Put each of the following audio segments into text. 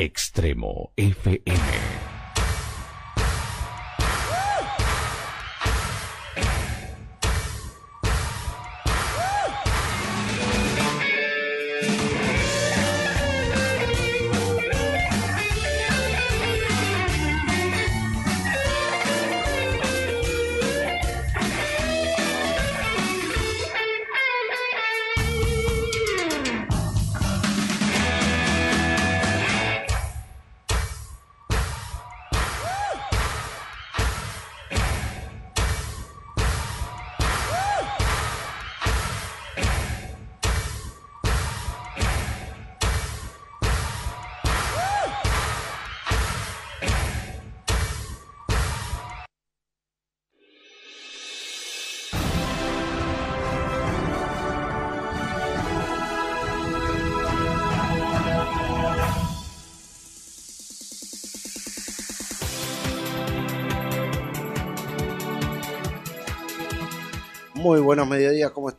Extremo FM.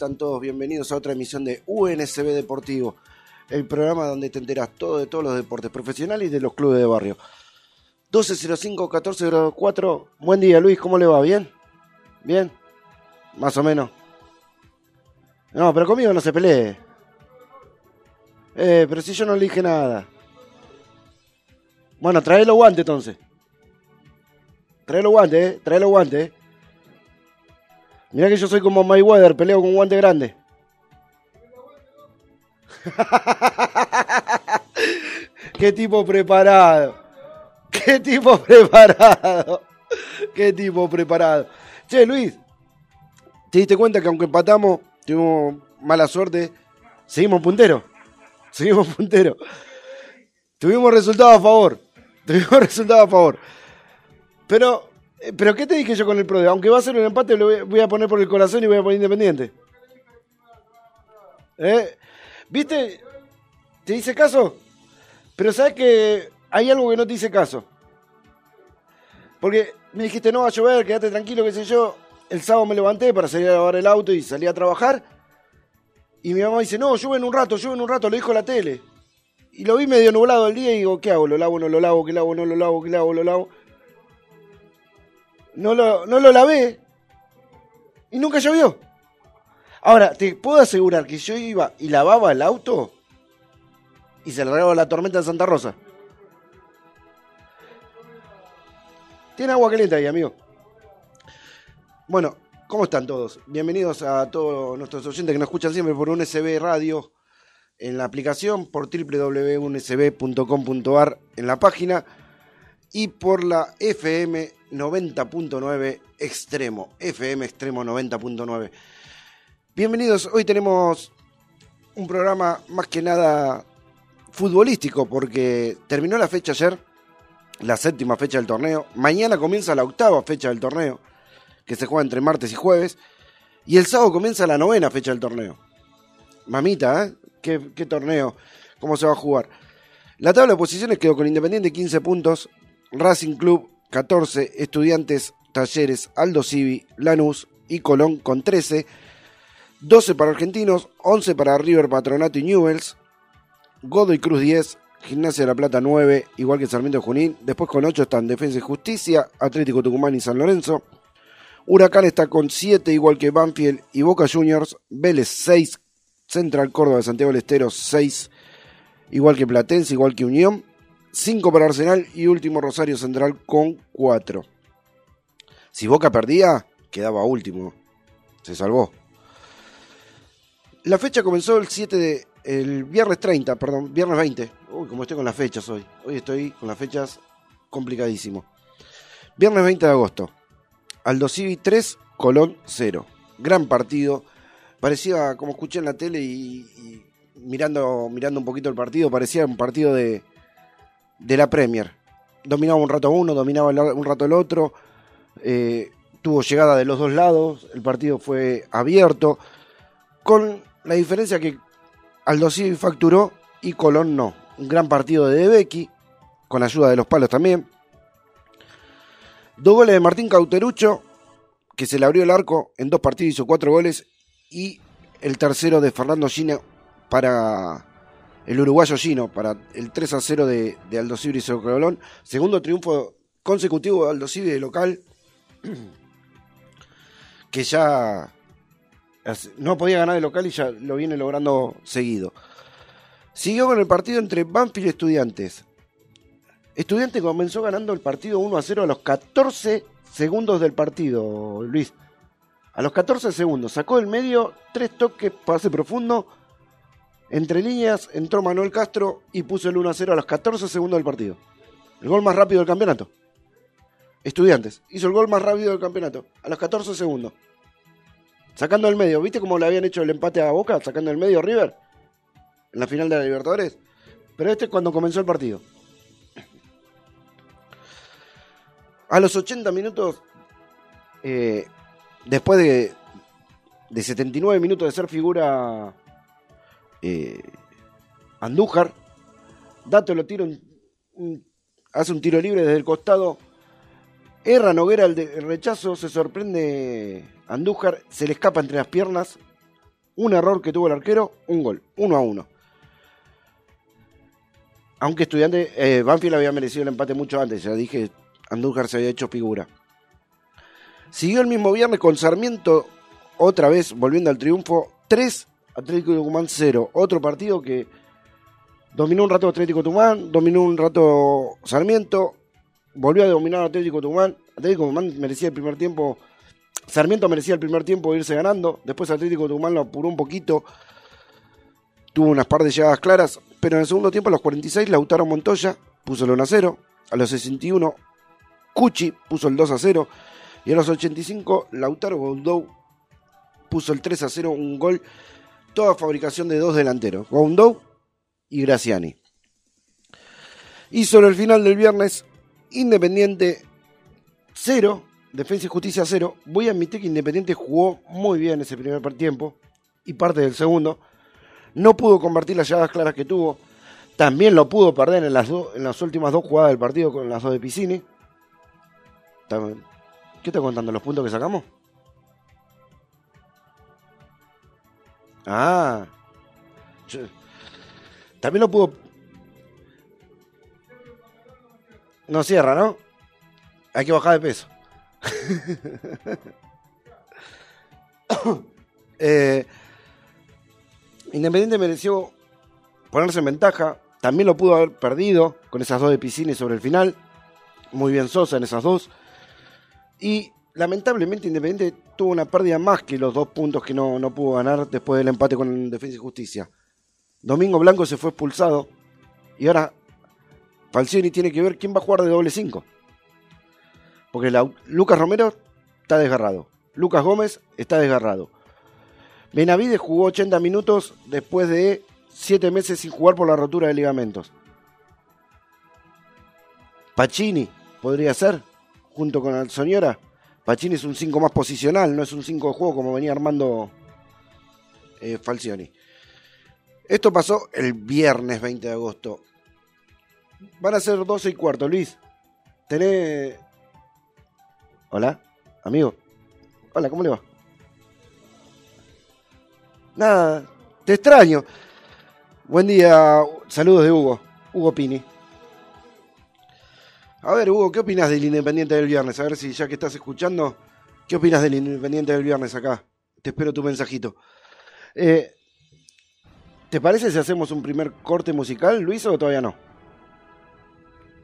Están todos? Bienvenidos a otra emisión de UNSB Deportivo, el programa donde te enteras todo de todos los deportes profesionales y de los clubes de barrio. 1205-1404, buen día Luis, ¿cómo le va? ¿Bien? ¿Bien? Más o menos. No, pero conmigo no se pelee. Eh, pero si yo no le dije nada. Bueno, trae los guantes entonces. Trae los guantes, eh. Trae los guantes, eh. Mirá que yo soy como Mayweather, peleo con guante grande. Qué tipo preparado. Qué tipo preparado. Qué tipo preparado. Che, Luis, ¿te diste cuenta que aunque empatamos, tuvimos mala suerte, seguimos punteros? Seguimos punteros. Tuvimos resultado a favor. Tuvimos resultado a favor. Pero ¿Pero qué te dije yo con el PRODE? Aunque va a ser un empate, lo voy a poner por el corazón y voy a poner Independiente. ¿Eh? ¿Viste? ¿Te hice caso? Pero sabes que hay algo que no te hice caso. Porque me dijiste, no va a llover, quédate tranquilo, qué sé yo. El sábado me levanté para salir a lavar el auto y salí a trabajar. Y mi mamá dice, no, llueve en un rato, llueve en un rato, lo dijo la tele. Y lo vi medio nublado el día y digo, ¿qué hago? ¿Lo lavo, no lo lavo? ¿Qué lavo, no lo lavo? ¿Qué lavo, lo lavo? No lo, no lo lavé y nunca llovió. Ahora, te puedo asegurar que yo iba y lavaba el auto y se largaba la tormenta en Santa Rosa. Tiene agua caliente ahí, amigo. Bueno, ¿cómo están todos? Bienvenidos a todos nuestros oyentes que nos escuchan siempre por USB Radio en la aplicación, por www.unsb.com.ar en la página y por la FM 90.9 Extremo, FM Extremo 90.9. Bienvenidos, hoy tenemos un programa más que nada futbolístico porque terminó la fecha ayer, la séptima fecha del torneo, mañana comienza la octava fecha del torneo, que se juega entre martes y jueves, y el sábado comienza la novena fecha del torneo. Mamita, ¿eh? ¿Qué, qué torneo? ¿Cómo se va a jugar? La tabla de posiciones quedó con Independiente 15 puntos, Racing Club 14, Estudiantes, Talleres, Aldo Civi, Lanús y Colón con 13, 12 para Argentinos, 11 para River Patronato y Newells, Godoy Cruz 10, Gimnasia de la Plata 9, igual que Sarmiento Junín, después con 8 están Defensa y Justicia, Atlético Tucumán y San Lorenzo, Huracán está con 7 igual que Banfield y Boca Juniors, Vélez 6, Central Córdoba de Santiago del Estero 6, igual que Platense, igual que Unión, 5 para Arsenal y último Rosario Central con 4. Si Boca perdía, quedaba último. Se salvó. La fecha comenzó el 7 de. el viernes 30, perdón, viernes 20. Uy, como estoy con las fechas hoy. Hoy estoy con las fechas complicadísimo. Viernes 20 de agosto. Aldo Civi 3, Colón 0. Gran partido. Parecía, como escuché en la tele y, y mirando, mirando un poquito el partido, parecía un partido de, de la Premier. Dominaba un rato uno, dominaba un rato el otro. Eh, tuvo llegada de los dos lados. El partido fue abierto. Con la diferencia que Aldo Civi facturó y Colón no. Un gran partido de Becky, con ayuda de los palos también. Dos goles de Martín Cauterucho, que se le abrió el arco en dos partidos, hizo cuatro goles. Y el tercero de Fernando Gina para, el uruguayo Gino para el 3 a 0 de, de Aldo Civi y Colón. Segundo triunfo consecutivo de Aldo Civi de local, que ya no podía ganar de local y ya lo viene logrando seguido. Siguió con el partido entre Banfield y Estudiantes. Estudiantes comenzó ganando el partido 1 a 0 a los 14 segundos del partido, Luis. A los 14 segundos sacó del medio tres toques, pase profundo. Entre líneas entró Manuel Castro y puso el 1 a 0 a los 14 segundos del partido. El gol más rápido del campeonato. Estudiantes hizo el gol más rápido del campeonato a los 14 segundos. Sacando el medio, ¿viste cómo le habían hecho el empate a Boca? Sacando el medio River en la final de la Libertadores. Pero este es cuando comenzó el partido. A los 80 minutos, eh, después de, de 79 minutos de ser figura eh, Andújar, Dato lo tira hace un tiro libre desde el costado. Erra Noguera el, el rechazo, se sorprende Andújar, se le escapa entre las piernas. Un error que tuvo el arquero, un gol, uno a uno. Aunque estudiante, eh, Banfield había merecido el empate mucho antes, ya dije, Andújar se había hecho figura. Siguió el mismo viernes con Sarmiento, otra vez volviendo al triunfo, 3, Atlético Tucumán 0. Otro partido que dominó un rato Atlético Tucumán, dominó un rato Sarmiento, volvió a dominar Atlético Tucumán. Atlético Tucumán merecía el primer tiempo, Sarmiento merecía el primer tiempo irse ganando, después Atlético Tucumán lo apuró un poquito, tuvo unas par de llegadas claras, pero en el segundo tiempo a los 46 Lautaro Montoya puso el 1 a 0, a los 61 Cuchi puso el 2 a 0 y a los 85 Lautaro Goldou puso el 3 a 0, un gol, toda fabricación de dos delanteros, Goldou y Graciani. Y sobre el final del viernes, Independiente 0, Defensa y Justicia 0. Voy a admitir que Independiente jugó muy bien ese primer tiempo y parte del segundo. No pudo convertir las llegadas claras que tuvo. También lo pudo perder en las, en las últimas dos jugadas del partido con las dos de Piscini. ¿Qué está contando? ¿Los puntos que sacamos? Ah. también lo pudo. No cierra, ¿no? Hay que bajar de peso. eh, Independiente mereció ponerse en ventaja. También lo pudo haber perdido con esas dos de Piscini sobre el final. Muy bien Sosa en esas dos. Y lamentablemente Independiente tuvo una pérdida más que los dos puntos que no, no pudo ganar después del empate con Defensa y Justicia. Domingo Blanco se fue expulsado. Y ahora Falcioni tiene que ver quién va a jugar de doble 5. Porque Lucas Romero está desgarrado. Lucas Gómez está desgarrado. Benavides jugó 80 minutos después de 7 meses sin jugar por la rotura de ligamentos. Pacini podría ser, junto con Alzoniora. Pacini es un 5 más posicional, no es un 5 de juego como venía armando eh, Falcioni. Esto pasó el viernes 20 de agosto. Van a ser 12 y cuarto, Luis. Tenés. Hola, amigo. Hola, ¿cómo le va? Nada, te extraño. Buen día, saludos de Hugo, Hugo Pini. A ver, Hugo, ¿qué opinas del Independiente del viernes? A ver si ya que estás escuchando, ¿qué opinas del Independiente del viernes acá? Te espero tu mensajito. Eh, ¿Te parece si hacemos un primer corte musical, Luis, o todavía no?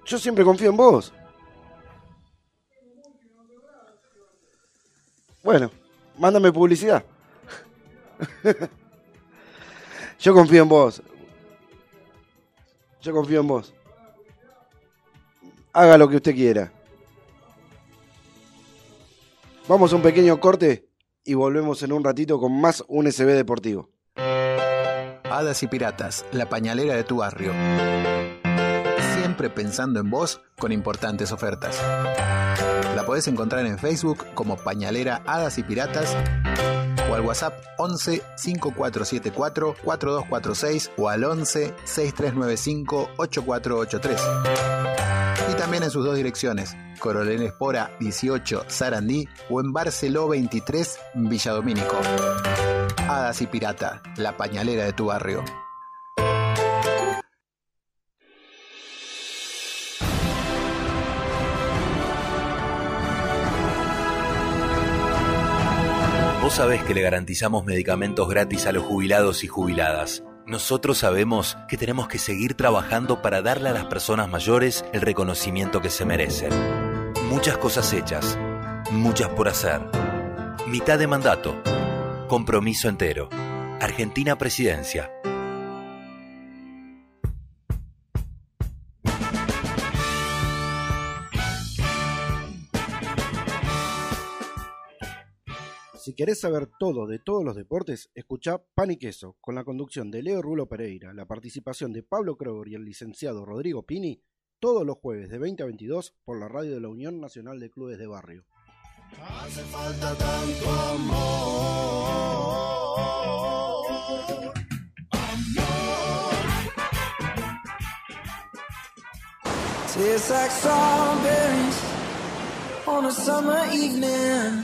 Yo siempre confío en vos. Bueno, mándame publicidad. Yo confío en vos. Yo confío en vos. Haga lo que usted quiera. Vamos a un pequeño corte y volvemos en un ratito con más un SB Deportivo. Hadas y Piratas, la pañalera de tu barrio. Siempre pensando en vos con importantes ofertas. La podés encontrar en Facebook como Pañalera Hadas y Piratas o al WhatsApp 11 5474 4246 o al 11 6395 8483 también en sus dos direcciones, Coronel Espora 18 Sarandí o en Barceló 23 Villadomínico. Hadas y Pirata, la pañalera de tu barrio. Vos sabés que le garantizamos medicamentos gratis a los jubilados y jubiladas. Nosotros sabemos que tenemos que seguir trabajando para darle a las personas mayores el reconocimiento que se merecen. Muchas cosas hechas, muchas por hacer. Mitad de mandato, compromiso entero. Argentina Presidencia. Querés saber todo de todos los deportes, escuchá Pan y Queso, con la conducción de Leo Rulo Pereira, la participación de Pablo Kroger y el licenciado Rodrigo Pini, todos los jueves de 20 a 22 por la radio de la Unión Nacional de Clubes de Barrio. Hace falta tanto amor. Amor. Tastes like strawberries on a summer evening,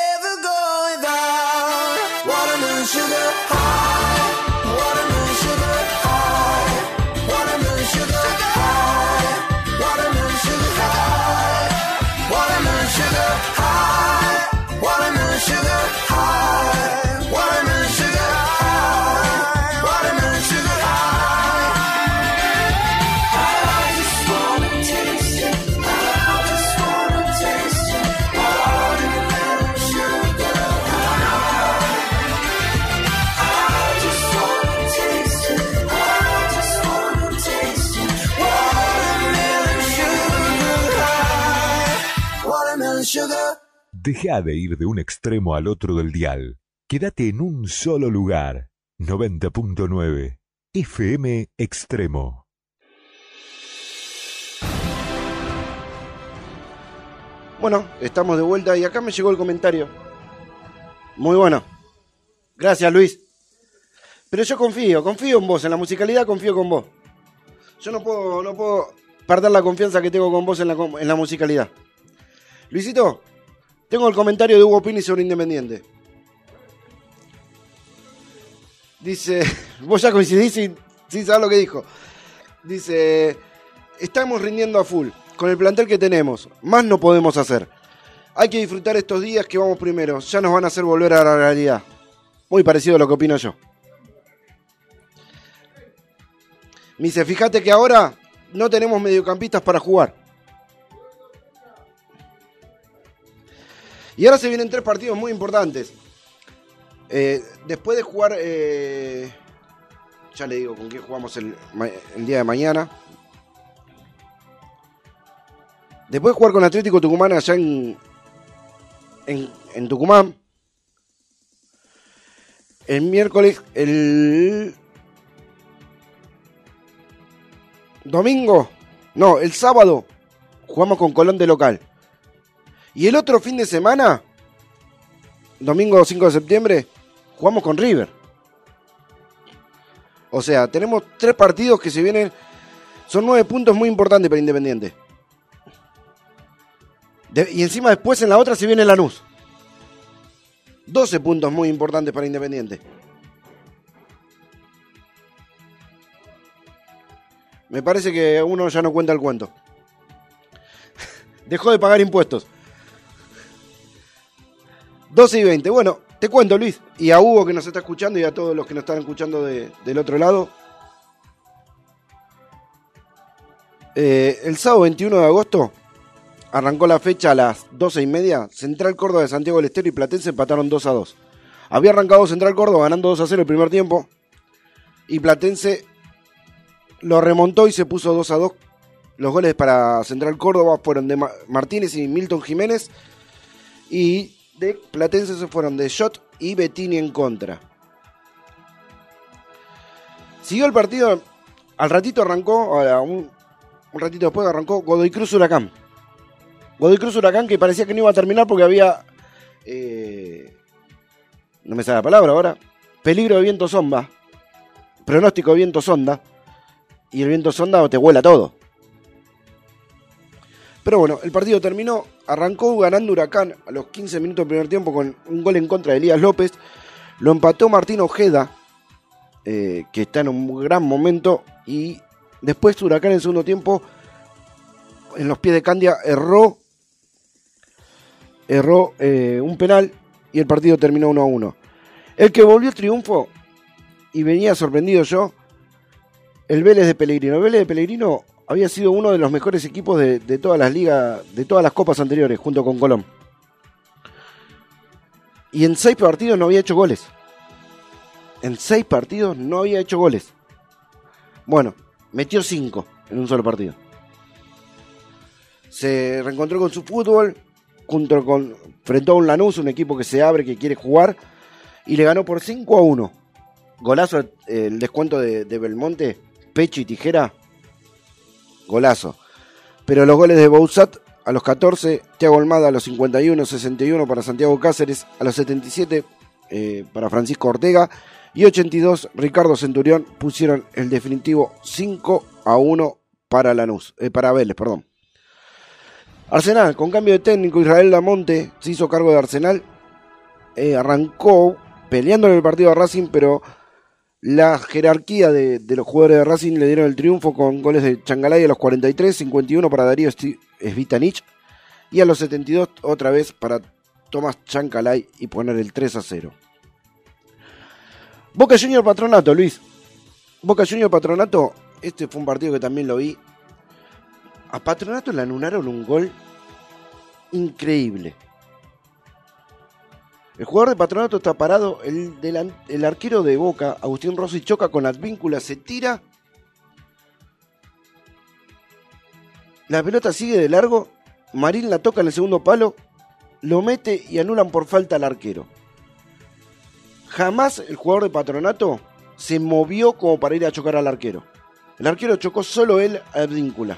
Deja de ir de un extremo al otro del dial. Quédate en un solo lugar. 90.9 FM Extremo. Bueno, estamos de vuelta y acá me llegó el comentario. Muy bueno. Gracias, Luis. Pero yo confío, confío en vos, en la musicalidad confío con vos. Yo no puedo, no puedo perder la confianza que tengo con vos en la, en la musicalidad. Luisito, tengo el comentario de Hugo Pini sobre Independiente. Dice, vos ya coincidís sin, sin saber lo que dijo. Dice, estamos rindiendo a full, con el plantel que tenemos, más no podemos hacer. Hay que disfrutar estos días que vamos primero, ya nos van a hacer volver a la realidad. Muy parecido a lo que opino yo. Dice, fíjate que ahora no tenemos mediocampistas para jugar. Y ahora se vienen tres partidos muy importantes. Eh, después de jugar, eh, ya le digo con quién jugamos el, día de mañana. Después de jugar con Atlético Tucumán allá en, en, en Tucumán. El miércoles, el domingo, no, el sábado jugamos con Colón de local. Y el otro fin de semana, domingo 5 de septiembre, jugamos con River. O sea, tenemos tres partidos que se vienen. Son nueve puntos muy importantes para Independiente. De- y encima después en la otra se viene Lanús. 12 puntos muy importantes para Independiente. Me parece que uno ya no cuenta el cuento. Dejó de pagar impuestos. 12 y 20. Bueno, te cuento, Luis. Y a Hugo que nos está escuchando y a todos los que nos están escuchando de- del otro lado. Eh, el sábado 21 de agosto arrancó la fecha a las 12 y media. Central Córdoba de Santiago del Estero y Platense empataron 2 a 2. Había arrancado Central Córdoba ganando 2 a 0 el primer tiempo. Y Platense lo remontó y se puso 2 a 2. Los goles para Central Córdoba fueron de Ma- Martínez y Milton Jiménez. Y de Platense se fueron de Shot y Bettini en contra. Siguió el partido. Al ratito arrancó, a un, un ratito después arrancó Godoy Cruz Huracán. Godoy Cruz Huracán que parecía que no iba a terminar porque había. eh, no me sale la palabra ahora. Peligro de viento sonda. Pronóstico de viento sonda. Y el viento sonda te vuela todo. Pero bueno, el partido terminó. Arrancó ganando Huracán a los 15 minutos del primer tiempo con un gol en contra de Elías López. Lo empató Martín Ojeda, eh, que está en un gran momento. Y después Huracán en el segundo tiempo, en los pies de Candia, erró, erró eh, un penal y el partido terminó 1 a 1. El que volvió triunfo, y venía sorprendido yo, el Vélez de Pellegrino. El Vélez de Pellegrino había sido uno de los mejores equipos de, de todas las ligas, de todas las copas anteriores, junto con Colón. Y en seis partidos no había hecho goles. En seis partidos no había hecho goles. Bueno, metió cinco en un solo partido. Se reencontró con su fútbol, junto con, frente a un Lanús, un equipo que se abre, que quiere jugar, y le ganó por 5 a 1. Golazo, eh, el descuento de, de Belmonte, pecho y tijera, golazo. Pero los goles de Bouzat a los 14, Thiago Almada a los 51, 61 para Santiago Cáceres, a los 77 eh, para Francisco Ortega y 82 Ricardo Centurión pusieron el definitivo 5 a 1 para Lanús, eh, para Vélez, perdón. Arsenal, con cambio de técnico, Israel Lamonte se hizo cargo de Arsenal. Eh, arrancó peleando el partido a Racing, pero la jerarquía de, los jugadores de Racing le dieron el triunfo con goles de Changalay a los 43, 51 para Darío Svitanich y a los 72 otra vez para Tomás Chancalay y poner el 3 a 0. Boca Junior Patronato, Luis. Boca Junior Patronato, este fue un partido que también lo vi. A Patronato le anularon un gol increíble. El jugador de Patronato está parado, el, arquero de Boca, Agustín Rossi, choca con Advíncula, se tira. La pelota sigue de largo, Marín la toca en el segundo palo, lo mete y anulan por falta al arquero. Jamás el jugador de Patronato se movió como para ir a chocar al arquero. El arquero chocó solo él a Advíncula.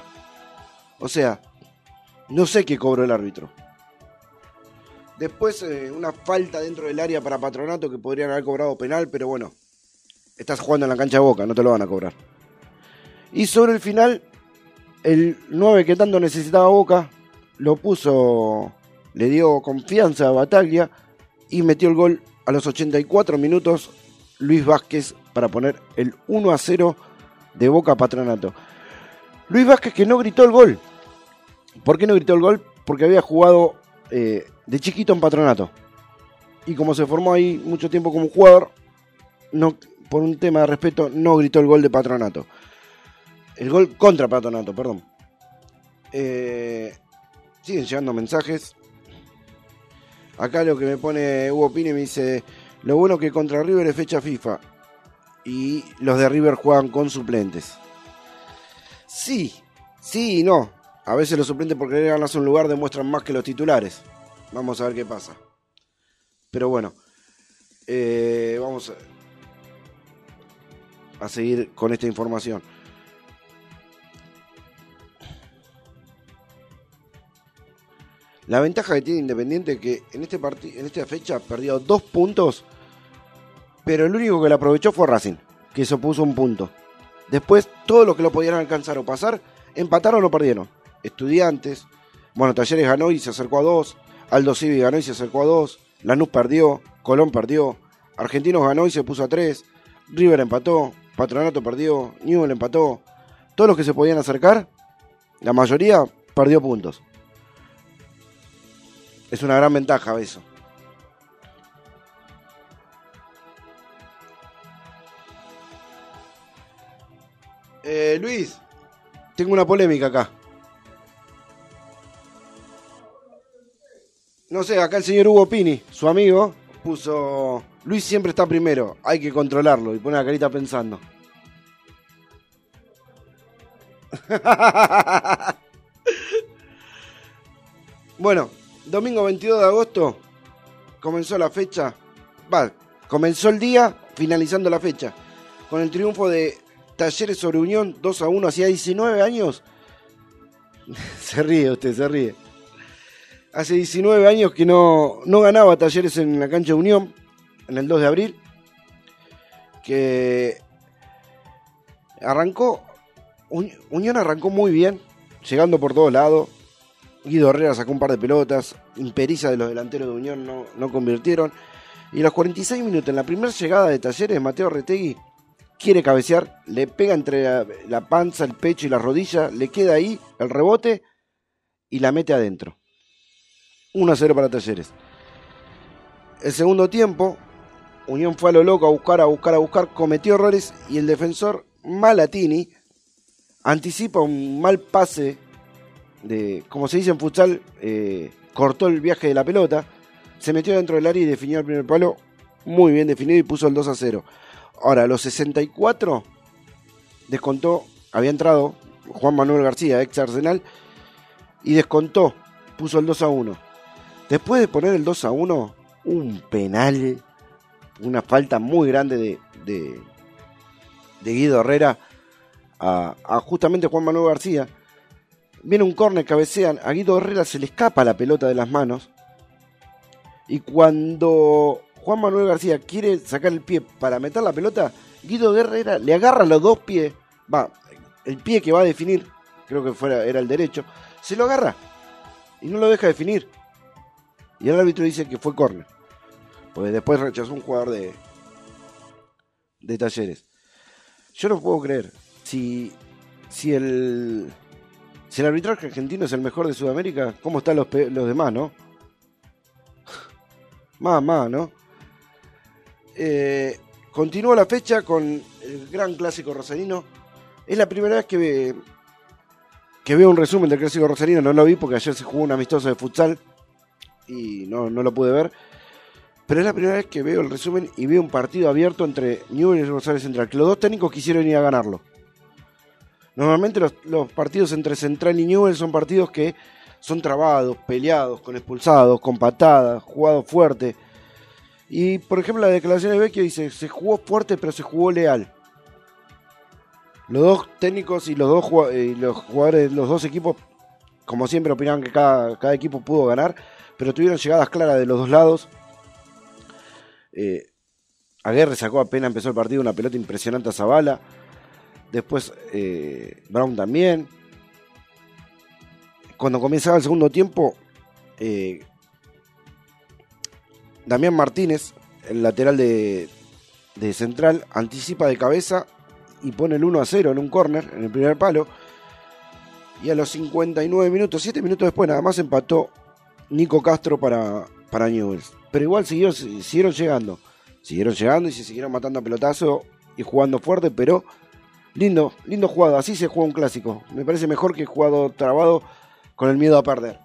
O sea, no sé qué cobró el árbitro. Después eh, una falta dentro del área para Patronato que podrían haber cobrado penal, pero bueno, estás jugando en la cancha de Boca, no te lo van a cobrar. Y sobre el final, el 9 que tanto necesitaba Boca, lo puso, le dio confianza a Bataglia y metió el gol a los 84 minutos Luis Vázquez para poner el 1 a 0 de Boca Patronato. Luis Vázquez que no gritó el gol. ¿Por qué no gritó el gol? Porque había jugado eh, de chiquito en Patronato. Y como se formó ahí mucho tiempo como jugador, no, por un tema de respeto, no gritó el gol de Patronato. El gol contra Patronato, perdón. Eh, siguen llegando mensajes. Acá lo que me pone Hugo Pine me dice, lo bueno que contra River es fecha FIFA. Y los de River juegan con suplentes. Sí, sí y no. A veces los suplentes por querer ganarse un lugar demuestran más que los titulares. Vamos a ver qué pasa. Pero bueno, eh, vamos a, seguir con esta información. La ventaja que tiene Independiente es que en, este en esta fecha perdió dos puntos, pero el único que lo aprovechó fue Racing, que eso puso un punto. Después, todos los que lo podían alcanzar o pasar, empataron o perdieron. Estudiantes, bueno, Talleres ganó y se acercó a dos, Aldo Civi ganó y se acercó a dos, Lanús perdió, Colón perdió, Argentinos ganó y se puso a tres, River empató, Patronato perdió, Newell empató. Todos los que se podían acercar, la mayoría perdió puntos. Es una gran ventaja eso. Eh, Luis, tengo una polémica acá. No sé, acá el señor Hugo Pini, su amigo, puso... Luis siempre está primero, hay que controlarlo. Y pone la carita pensando. bueno, domingo 22 de agosto comenzó la fecha. Va, comenzó el día finalizando la fecha. Con el triunfo de Talleres sobre Unión 2 a 1 hacía 19 años. se ríe usted, se ríe. Hace 19 años que no, no ganaba Talleres en la cancha de Unión, en el 2 de abril. Que arrancó, Uni- Unión arrancó muy bien, llegando por todos lados. Guido Herrera sacó un par de pelotas, impericia de los delanteros de Unión no, no convirtieron. Y a los 46 minutos, en la primera llegada de Talleres, Mateo Retegui quiere cabecear, le pega entre la, la panza, el pecho y la rodilla, le queda ahí el rebote y la mete adentro. 1 a 0 para Talleres. El segundo tiempo, Unión fue a lo loco a buscar, a buscar, a buscar, cometió errores y el defensor Malatini anticipa un mal pase de, como se dice en futsal, eh, cortó el viaje de la pelota, se metió dentro del área y definió el primer palo muy bien definido y puso el 2 a 0. Ahora, a los 64 descontó, había entrado Juan Manuel García, ex Arsenal, y descontó, puso el 2 a 1. Después de poner el 2 a 1, un penal, una falta muy grande de, Guido Herrera a, a justamente Juan Manuel García. Viene un córner, cabecean, a Guido Herrera se le escapa la pelota de las manos. Y cuando Juan Manuel García quiere sacar el pie para meter la pelota, Guido Herrera le agarra los dos pies, va, el pie que va a definir, creo que fuera, era el derecho, se lo agarra y no lo deja definir. Y el árbitro dice que fue córner. Pues después rechazó un jugador de, de talleres. Yo no puedo creer. Si, si el si el arbitraje argentino es el mejor de Sudamérica, ¿cómo están los, los demás, no? Más, más, ¿no? Eh, continúa la fecha con el gran clásico rosarino. Es la primera vez que, ve- que veo un resumen del clásico rosarino. No lo vi porque ayer se jugó un amistoso de futsal y no, no lo pude ver. Pero es la primera vez que veo el resumen y veo un partido abierto entre Newell y Rosario Central. Que los dos técnicos quisieron ir a ganarlo. Normalmente los, partidos entre Central y Newell son partidos que son trabados, peleados, con expulsados, con patadas, jugados fuerte. Y por ejemplo la declaración de Vecchio dice, se jugó fuerte pero se jugó leal. Los dos técnicos y los dos y los jugadores los dos equipos, como siempre, opinaban que cada, cada equipo pudo ganar, pero tuvieron llegadas claras de los dos lados. Eh, Aguirre sacó apenas empezó el partido una pelota impresionante a Zavala. Después eh, Brown también. Cuando comenzaba el segundo tiempo, eh, Damián Martínez, el lateral de, de Central, anticipa de cabeza y pone el 1 a 0 en un córner, en el primer palo. Y a los 59 minutos, 7 minutos después, nada más empató Nico Castro para, para Newell's. Pero igual siguieron, llegando. Siguieron llegando y se siguieron matando a pelotazo y jugando fuerte, pero lindo, lindo jugado. Así se juega un clásico. Me parece mejor que jugado trabado con el miedo a perder.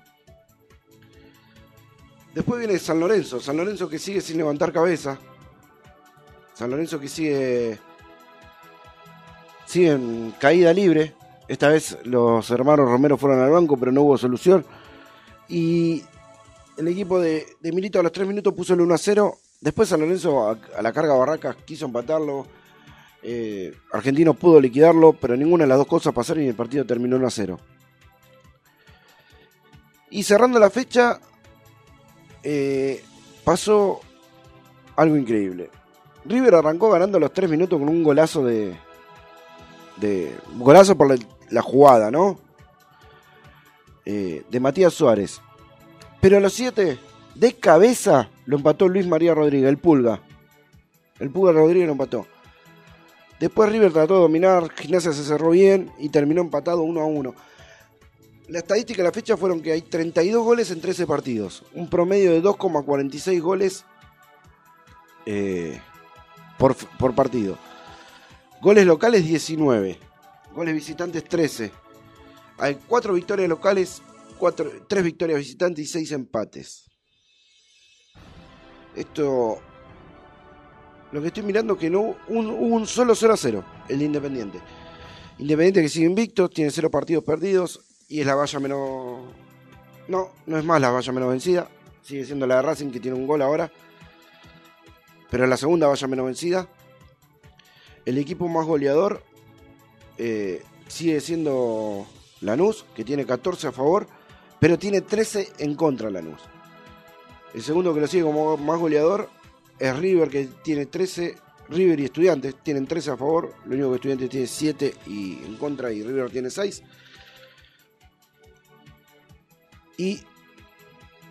Después viene San Lorenzo. San Lorenzo que sigue sin levantar cabeza. San Lorenzo que sigue. Sigue en caída libre. Esta vez los hermanos Romero fueron al banco, pero no hubo solución. Y el equipo de, Milito a los 3 minutos puso el 1 a 0. Después San Lorenzo a, la carga Barracas quiso empatarlo. Eh, Argentino pudo liquidarlo, pero ninguna de las dos cosas pasaron y el partido terminó 1 a 0. Y cerrando la fecha, eh, pasó algo increíble. River arrancó ganando los 3 minutos con un golazo de. de golazo por la, la jugada, ¿no? Eh, de Matías Suárez. Pero a los 7, de cabeza, lo empató Luis María Rodríguez, el Pulga. El Pulga Rodríguez lo empató. Después River trató de dominar, Gimnasia se cerró bien y terminó empatado 1 a 1. La estadística de la fecha fueron que hay 32 goles en 13 partidos, un promedio de 2,46 goles eh, por, por partido. Goles locales 19, goles visitantes 13. Hay 4 victorias locales, 3 victorias visitantes y 6 empates. Esto lo que estoy mirando es que no un, un solo 0 a 0, el de Independiente. Independiente que sigue invicto, tiene 0 partidos perdidos y es la valla menos. No, no es más la valla menos vencida. Sigue siendo la de Racing que tiene un gol ahora. Pero es la segunda valla menos vencida. El equipo más goleador eh, sigue siendo Lanús, que tiene 14 a favor, pero tiene 13 en contra Lanús. El segundo que lo sigue como más goleador es River, que tiene 13. River y Estudiantes tienen 13 a favor. Lo único que Estudiantes tiene 7 y en contra y River tiene 6. Y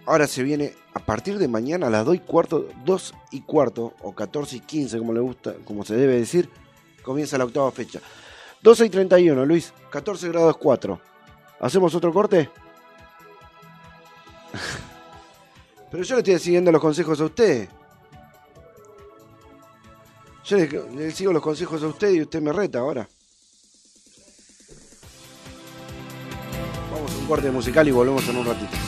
ahora se viene a partir de mañana a las 2 y cuarto, 2 y cuarto, o 14 y 15, como le gusta, como se debe decir, comienza la octava fecha. 12 y 31, Luis, 14 grados 4. ¿Hacemos otro corte? Pero yo le estoy siguiendo los consejos a usted. Yo le, sigo los consejos a usted y usted me reta ahora. Vamos a un corte musical y volvemos en un ratito.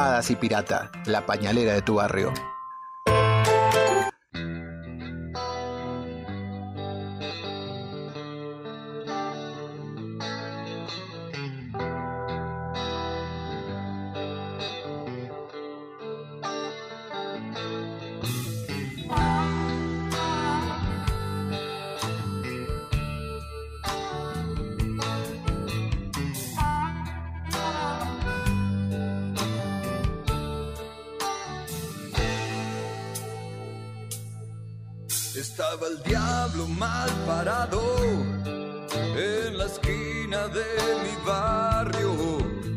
Hadas y Pirata, la pañalera de tu barrio. Esquina de mi barrio,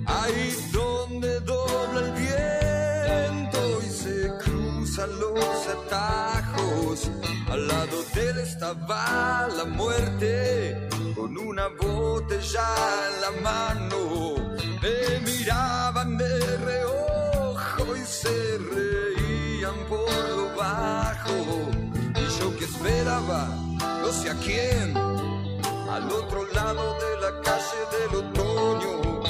ahí donde dobla el viento y se cruzan los atajos. Al lado de él estaba la muerte con una botella en la mano. Me miraban de reojo y se reían por lo bajo. Y yo que esperaba, no sé a quién, al otro lado de la calle del otoño,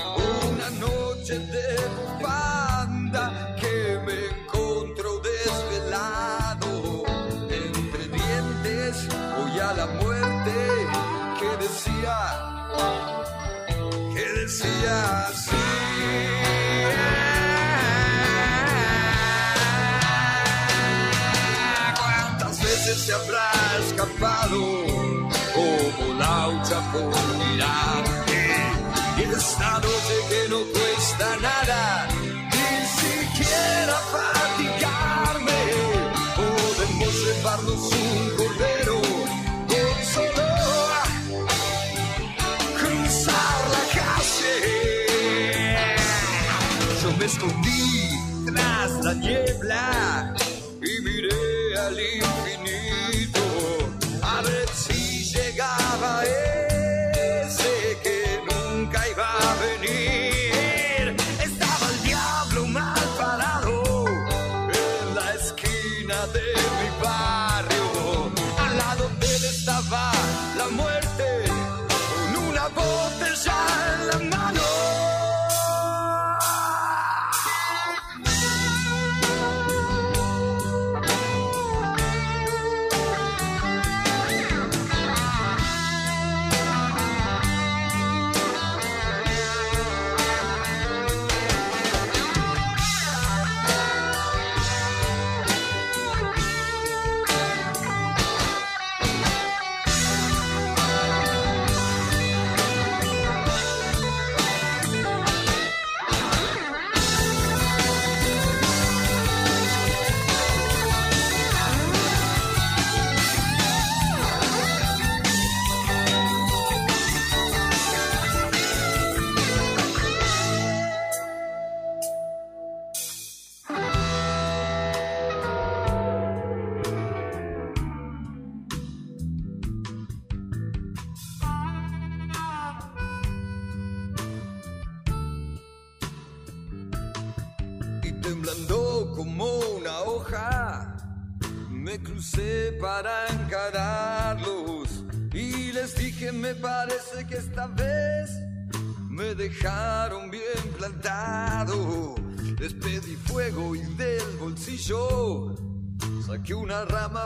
una noche de banda que me encontró desvelado, entre dientes voy a la muerte. Que decía, que decía así. ¿Cuántas veces se habrá escapado laucha por mirarte? Y en esta noche que no cuesta nada, ni siquiera fatigarme, podemos llevarnos un cordero con solo cruzar la calle. Yo me escondí tras la niebla y miré al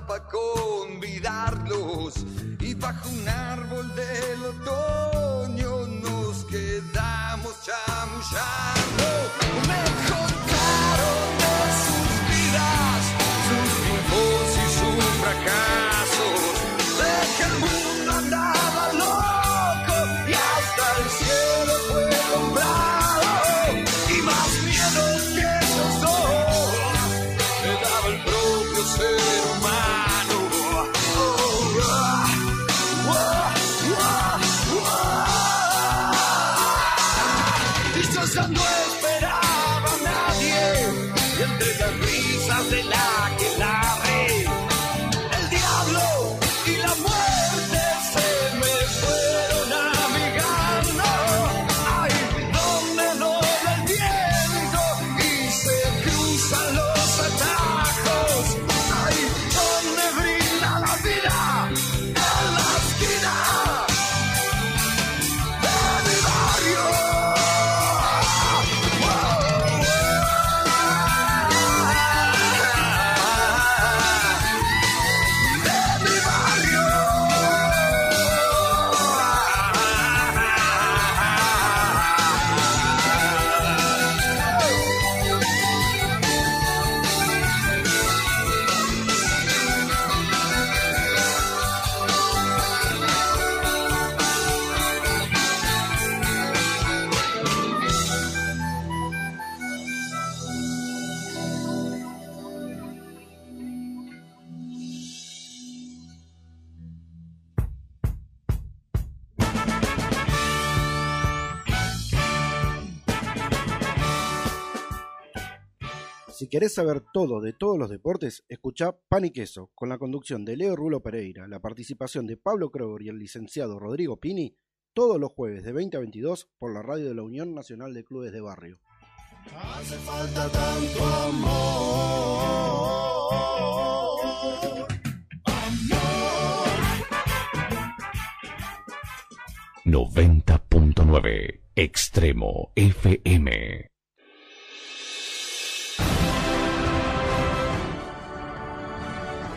una rama para querés saber todo de todos los deportes, escuchá Pan y Queso, con la conducción de Leo Rulo Pereira, la participación de Pablo Kroger y el licenciado Rodrigo Pini, todos los jueves de 20 a 22 por la radio de la Unión Nacional de Clubes de Barrio. Hace falta tanto amor. 90.9 Extremo FM.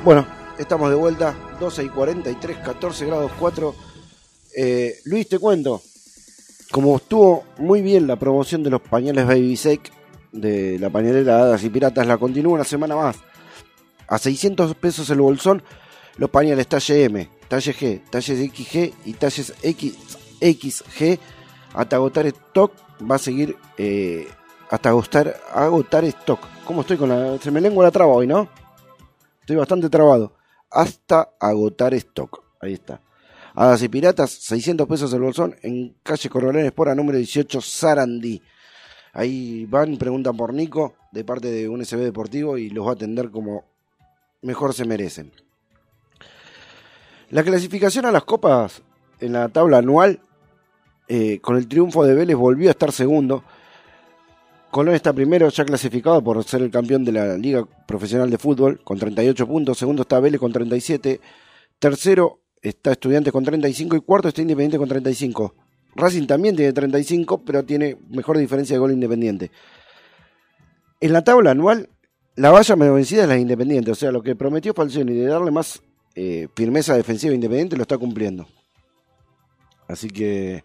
Bueno, estamos de vuelta, 12 y 43, 14 grados 4. Eh, Luis, te cuento, como estuvo muy bien la promoción de los pañales Baby de la pañalera Hadas y Piratas, la continúa una semana más. A 600 pesos el bolsón, los pañales talle M, talle G, talles XG y talles XXG. Hasta agotar stock va a seguir eh, hasta agotar, agotar stock. ¿Cómo estoy con la... Se me lengua la traba hoy, ¿no? Estoy bastante trabado. Hasta agotar stock. Ahí está. Hadas y Piratas, 600 pesos el bolsón en calle Coronel Espora, número 18, Sarandí. Ahí van, preguntan por Nico, de parte de un SB Deportivo, y los va a atender como mejor se merecen. La clasificación a las copas en la tabla anual, eh, con el triunfo de Vélez, volvió a estar segundo. Colón está primero, ya clasificado por ser el campeón de la Liga Profesional de Fútbol, con 38 puntos. Segundo está Vélez con 37. Tercero está Estudiantes con 35 y cuarto está Independiente con 35. Racing también tiene 35, pero tiene mejor diferencia de gol Independiente. En la tabla anual, la valla menos vencida es la de Independiente. O sea, lo que prometió Falcioni de darle más eh, firmeza defensiva Independiente lo está cumpliendo. Así que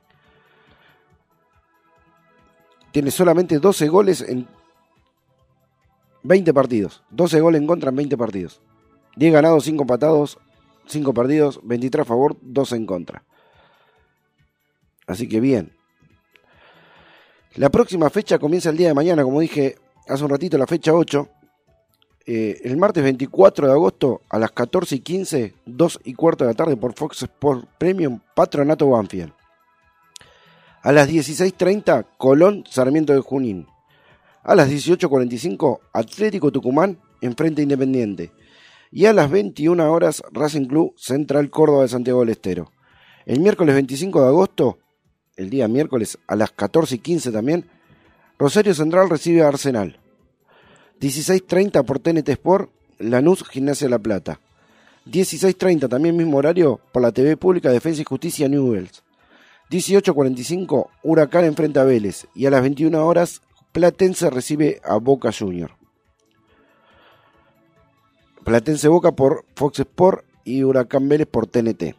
tiene solamente 12 goles en 20 partidos. 12 goles en contra en 20 partidos. 10 ganados, 5 empatados, 5 perdidos, 23 a favor, 2 en contra. Así que bien. La próxima fecha comienza el día de mañana, como dije hace un ratito, la fecha 8. Eh, el martes 24 de agosto a las 14 y 15, 2 y cuarto de la tarde por Fox Sport Premium, Patronato Banfield. A las 16.30, Colón Sarmiento de Junín. A las 18.45, Atlético Tucumán enfrente Independiente. Y a las 21 horas, Racing Club Central Córdoba de Santiago del Estero. El miércoles 25 de agosto, el día miércoles a las 14 y 15 también, Rosario Central recibe a Arsenal. 16.30 por TNT Sport, Lanús Gimnasia La Plata. 16.30 también mismo horario por la TV Pública Defensa y Justicia Newells. 18.45 Huracán enfrenta a Vélez y a las 21 horas Platense recibe a Boca Junior. Platense Boca por Fox Sport y Huracán Vélez por TNT.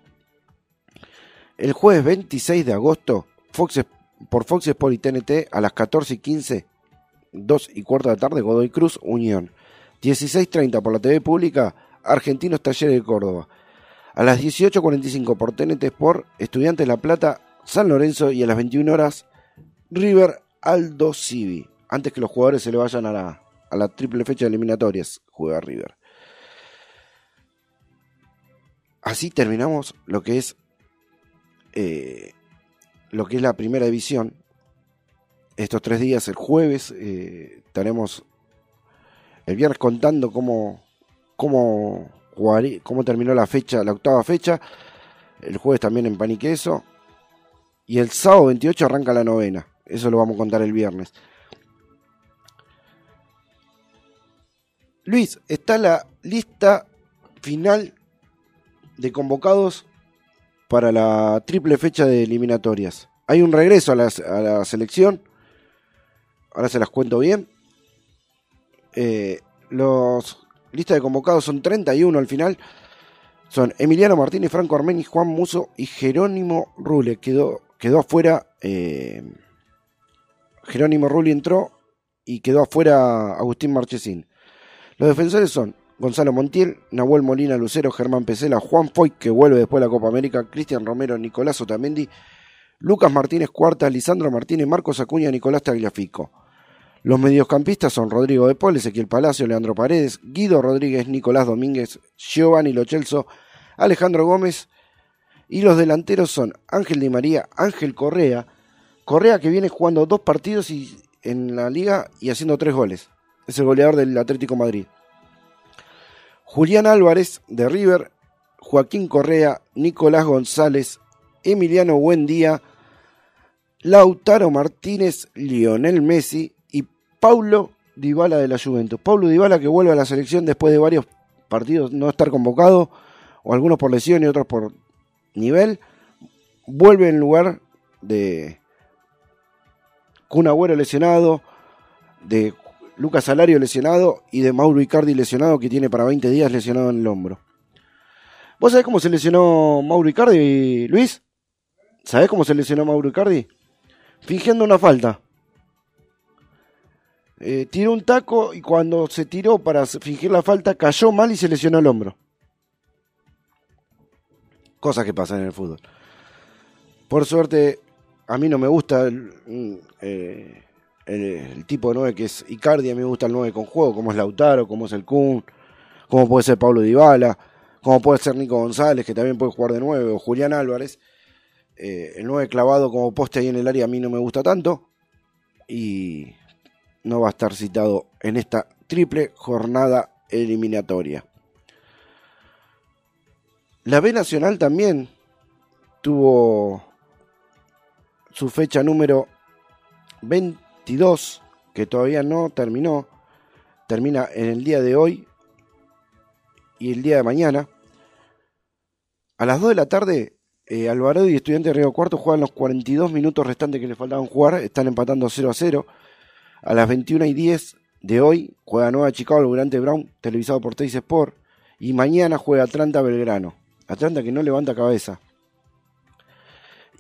El jueves 26 de agosto, Fox, por Fox Sport y TNT a las 14 y 15, 2 y cuarto de la tarde, Godoy Cruz, Unión. 16.30 por la TV Pública, Argentinos Talleres de Córdoba. A las 18.45 por TNT Sport, Estudiantes La Plata, San Lorenzo y a las 21 horas, River Aldo Civi. Antes que los jugadores se le vayan a la, a la triple fecha de eliminatorias, juega River. Así terminamos lo que es eh, lo que es la primera división. Estos tres días, el jueves, eh, el viernes contando cómo, cómo, jugarí- cómo terminó la fecha, la octava fecha. El jueves también en pan y el sábado 28 arranca la novena. Eso lo vamos a contar el viernes. Luis, está la lista final de convocados para la triple fecha de eliminatorias. Hay un regreso a la, a la selección. Ahora se las cuento bien. Eh, los lista de convocados son 31 al final. Son Emiliano Martínez, Franco Armeni, Juan Muso y Jerónimo Rule. Quedó, quedó afuera. eh, Jerónimo Rulli entró y quedó afuera Agustín Marchesín. Los defensores son Gonzalo Montiel, Nahuel Molina Lucero, Germán Pesela, Juan Foy, que vuelve después de la Copa América, Cristian Romero, Nicolás Otamendi, Lucas Martínez Cuartas, Lisandro Martínez, Marcos Acuña, Nicolás Tagliafico. Los mediocampistas son Rodrigo de Paul, Ezequiel Palacio, Leandro Paredes, Guido Rodríguez, Nicolás Domínguez, Giovanni Lochelso, Alejandro Gómez. Y los delanteros son Ángel Di María, Ángel Correa. Correa que viene jugando dos partidos y, en la liga y haciendo tres goles. es el goleador del Atlético Madrid. Julián Álvarez de River, Joaquín Correa, Nicolás González, Emiliano Buendía, Lautaro Martínez, Lionel Messi y Paulo Dybala de la Juventus. Paulo Dybala que vuelve a la selección después de varios partidos no estar convocado, o algunos por lesión y otros por nivel, vuelve en lugar de Kun Agüero lesionado, de Lucas Salario lesionado y de Mauro Icardi lesionado que tiene para 20 días lesionado en el hombro. ¿Vos sabés cómo se lesionó Mauro Icardi, Luis? ¿Sabés cómo se lesionó Mauro Icardi? Fingiendo una falta. Eh, tiró un taco y cuando se tiró para fingir la falta cayó mal y se lesionó el hombro. Cosas que pasan en el fútbol. Por suerte, a mí no me gusta el, eh, tipo de 9 que es Icardi, a mí me gusta el 9 con juego, como es Lautaro, como es el Kun, como puede ser Pablo Dybala, como puede ser Nico González, que también puede jugar de 9, o Julián Álvarez. Eh, el 9 clavado como poste ahí en el área a mí no me gusta tanto. Y no va a estar citado en esta triple jornada eliminatoria. La B Nacional también tuvo su fecha número 22, que todavía no terminó. Termina en el día de hoy y el día de mañana. A las 2 de la tarde, eh, y Estudiante de Río Cuarto juegan los 42 minutos restantes que le faltaban jugar. Están empatando 0 a 0. A las 21 y 10 de hoy juega Nueva Chicago el Grande Brown, televisado por Teis Sport. Y mañana juega Atlanta Belgrano. Atlanta que no levanta cabeza.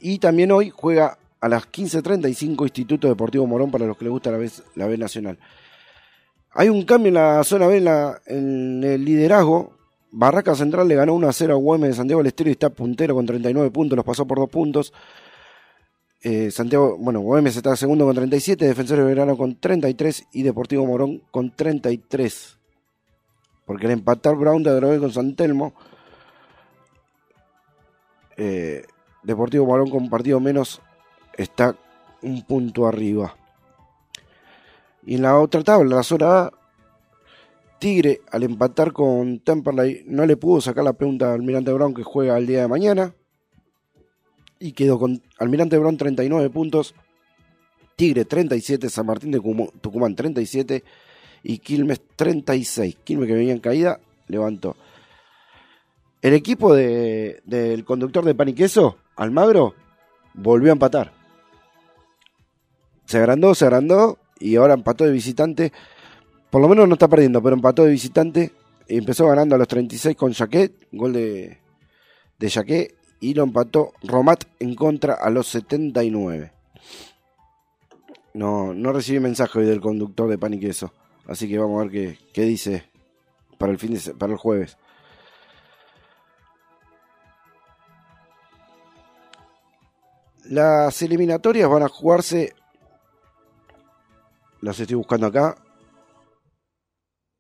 Y también hoy juega a las 15.35 Instituto Deportivo Morón para los que les gusta la B, la B Nacional. Hay un cambio en la zona B en, el liderazgo. Barraca Central le ganó 1 a 0 a Güemes de Santiago del Estero y está puntero con 39 puntos, los pasó por 2 puntos. Eh, Santiago, bueno, Güemes está segundo con 37, Defensores de Verano con 33 y Deportivo Morón con 33. Porque al empatar Brown de Adrogué con San Telmo, eh, Deportivo Morón con partido menos está un punto arriba. Y en la otra tabla, la zona A, Tigre al empatar con Temperley no le pudo sacar la punta a Almirante Brown que juega el día de mañana. Y quedó con Almirante Brown 39 puntos, Tigre 37, San Martín de Tucumán 37 y Quilmes 36. Quilmes que venía en caída levantó. El equipo de- del conductor de pan y queso, Almagro, volvió a empatar. Se agrandó, se agrandó y ahora empató de visitante. Por lo menos no está perdiendo, pero empató de visitante. Y empezó ganando a los 36 con Jaquet, gol de, de Jaquet. Y lo empató Romat en contra a los 79. No, no recibí mensaje hoy del conductor de pan y queso. Así que vamos a ver qué, qué dice para el, fin de, para el jueves. Las eliminatorias van a jugarse. Las estoy buscando acá.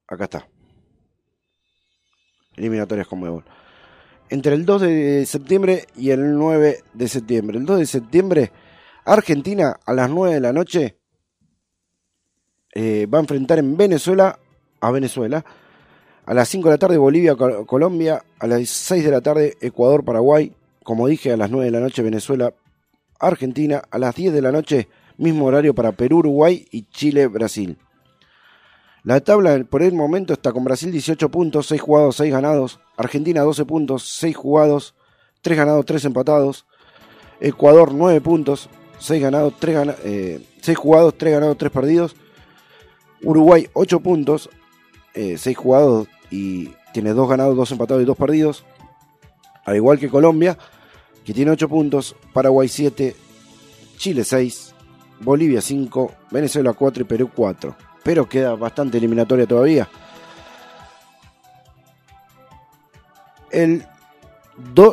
Acá está. Eliminatorias con Mebol. Entre el 2 de septiembre y el 9 de septiembre. El 2 de septiembre, Argentina a las 9 de la noche eh, va a enfrentar en Venezuela a Venezuela. A las 5 de la tarde Bolivia, Co- Colombia. A las 6 de la tarde Ecuador, Paraguay. Como dije, a las 9 de la noche Venezuela, Argentina. A las 10 de la noche, mismo horario para Perú, Uruguay y Chile, Brasil. La tabla por el momento está con Brasil 18 puntos, 6 jugados, 6 ganados. Argentina 12 puntos, 6 jugados, 3 ganados, 3 empatados. Ecuador 9 puntos, 6 ganados, 3 gana- eh, 6 jugados, 3 ganados, 3 perdidos. Uruguay 8 puntos, 6 jugados y tiene 2 ganados, 2 empatados y 2 perdidos. Al igual que Colombia, que tiene 8 puntos, Paraguay 7, Chile 6, Bolivia 5, Venezuela 4 y Perú 4. Pero queda bastante eliminatoria todavía. El,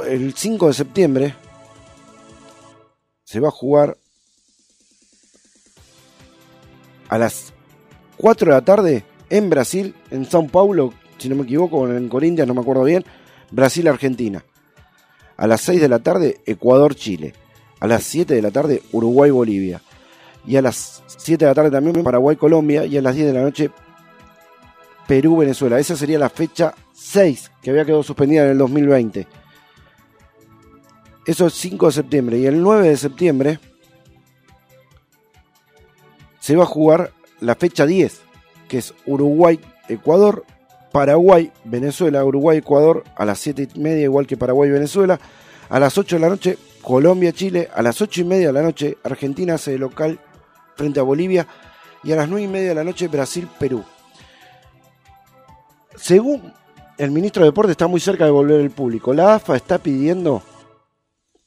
el 5 de septiembre se va a jugar a las 4 de la tarde en Brasil, en São Paulo, si no me equivoco, en Corinthians, no me acuerdo bien, Brasil-Argentina. A las 6 de la tarde, Ecuador-Chile. A las 7 de la tarde, Uruguay-Bolivia. Y a las 7 de la tarde también Paraguay-Colombia. Y a las 10 de la noche, Perú-Venezuela. Esa sería la fecha 6 que había quedado suspendida en el 2020. Eso es 5 de septiembre. Y el 9 de septiembre se va a jugar la fecha 10, que es Uruguay-Ecuador, Paraguay-Venezuela, Uruguay-Ecuador a las 7 y media, igual que Paraguay-Venezuela. A las 8 de la noche, Colombia-Chile. A las 8 y media de la noche, Argentina hace local frente a Bolivia. Y a las 9 y media de la noche, Brasil-Perú. Según el ministro de Deporte, está muy cerca de volver el público. La AFA está pidiendo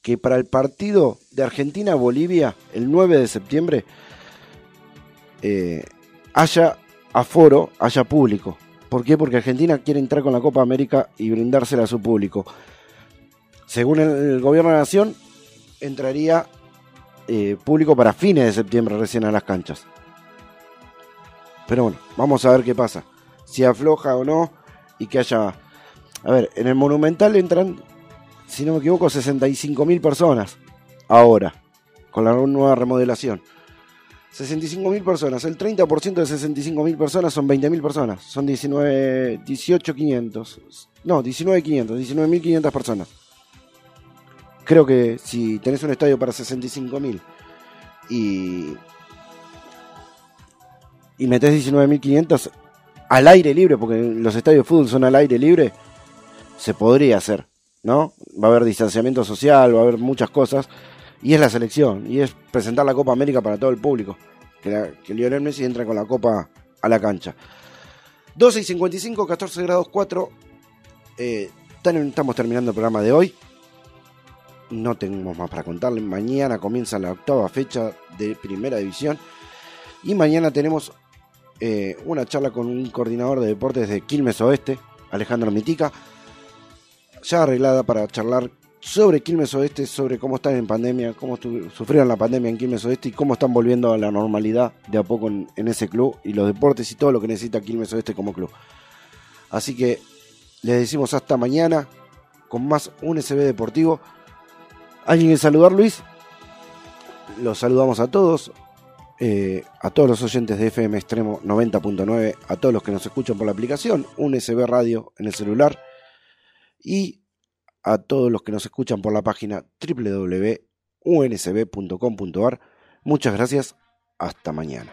que para el partido de Argentina-Bolivia, el 9 de septiembre, eh, haya aforo, haya público. ¿Por qué? Porque Argentina quiere entrar con la Copa América y brindársela a su público. Según el, gobierno de la nación, entraría eh, público para fines de septiembre recién a las canchas. Pero bueno, vamos a ver qué pasa. Si afloja o no y que haya... A ver, en el Monumental entran, si no me equivoco, 65.000 personas ahora, con la nueva remodelación. 65.000 personas, el 30% de 65.000 personas son 20.000 personas, son 19, 18.500, no, 19.500, 19.500 personas. Creo que si tenés un estadio para 65.000 y, y metés 19.500 al aire libre, porque los estadios de fútbol son al aire libre, se podría hacer, ¿no? Va a haber distanciamiento social, va a haber muchas cosas, y es la selección, y es presentar la Copa América para todo el público, que, Lionel Messi entra con la Copa a la cancha. 12 y 55, 14 grados 4, eh, estamos terminando el programa de hoy. No tenemos más para contarles. Mañana comienza la octava fecha de Primera División. Y mañana tenemos eh, una charla con un coordinador de deportes de Quilmes Oeste, Alejandro Mitica, ya arreglada para charlar sobre Quilmes Oeste, sobre cómo están en pandemia, cómo sufrieron la pandemia en Quilmes Oeste y cómo están volviendo a la normalidad de a poco en, en ese club y los deportes y todo lo que necesita Quilmes Oeste como club. Así que les decimos hasta mañana con más un SB Deportivo. ¿Alguien que saludar, Luis? Los saludamos a todos, eh, a todos los oyentes de FM Extremo 90.9, a todos los que nos escuchan por la aplicación, un SB Radio en el celular y a todos los que nos escuchan por la página www.unsb.com.ar. Muchas gracias, hasta mañana.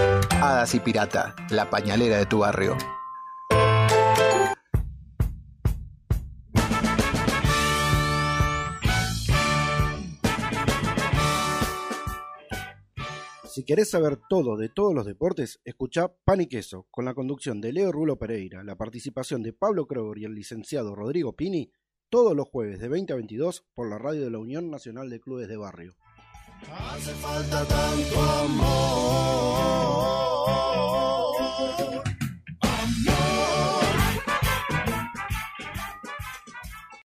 Hadas y Pirata, la pañalera de tu barrio. Si querés saber todo de todos los deportes, escuchá Pan y Queso, con la conducción de Leo Rulo Pereira, la participación de Pablo Kroger y el licenciado Rodrigo Pini, todos los jueves de 20 a 22 por la radio de la Unión Nacional de Clubes de Barrio. Hace falta tanto amor.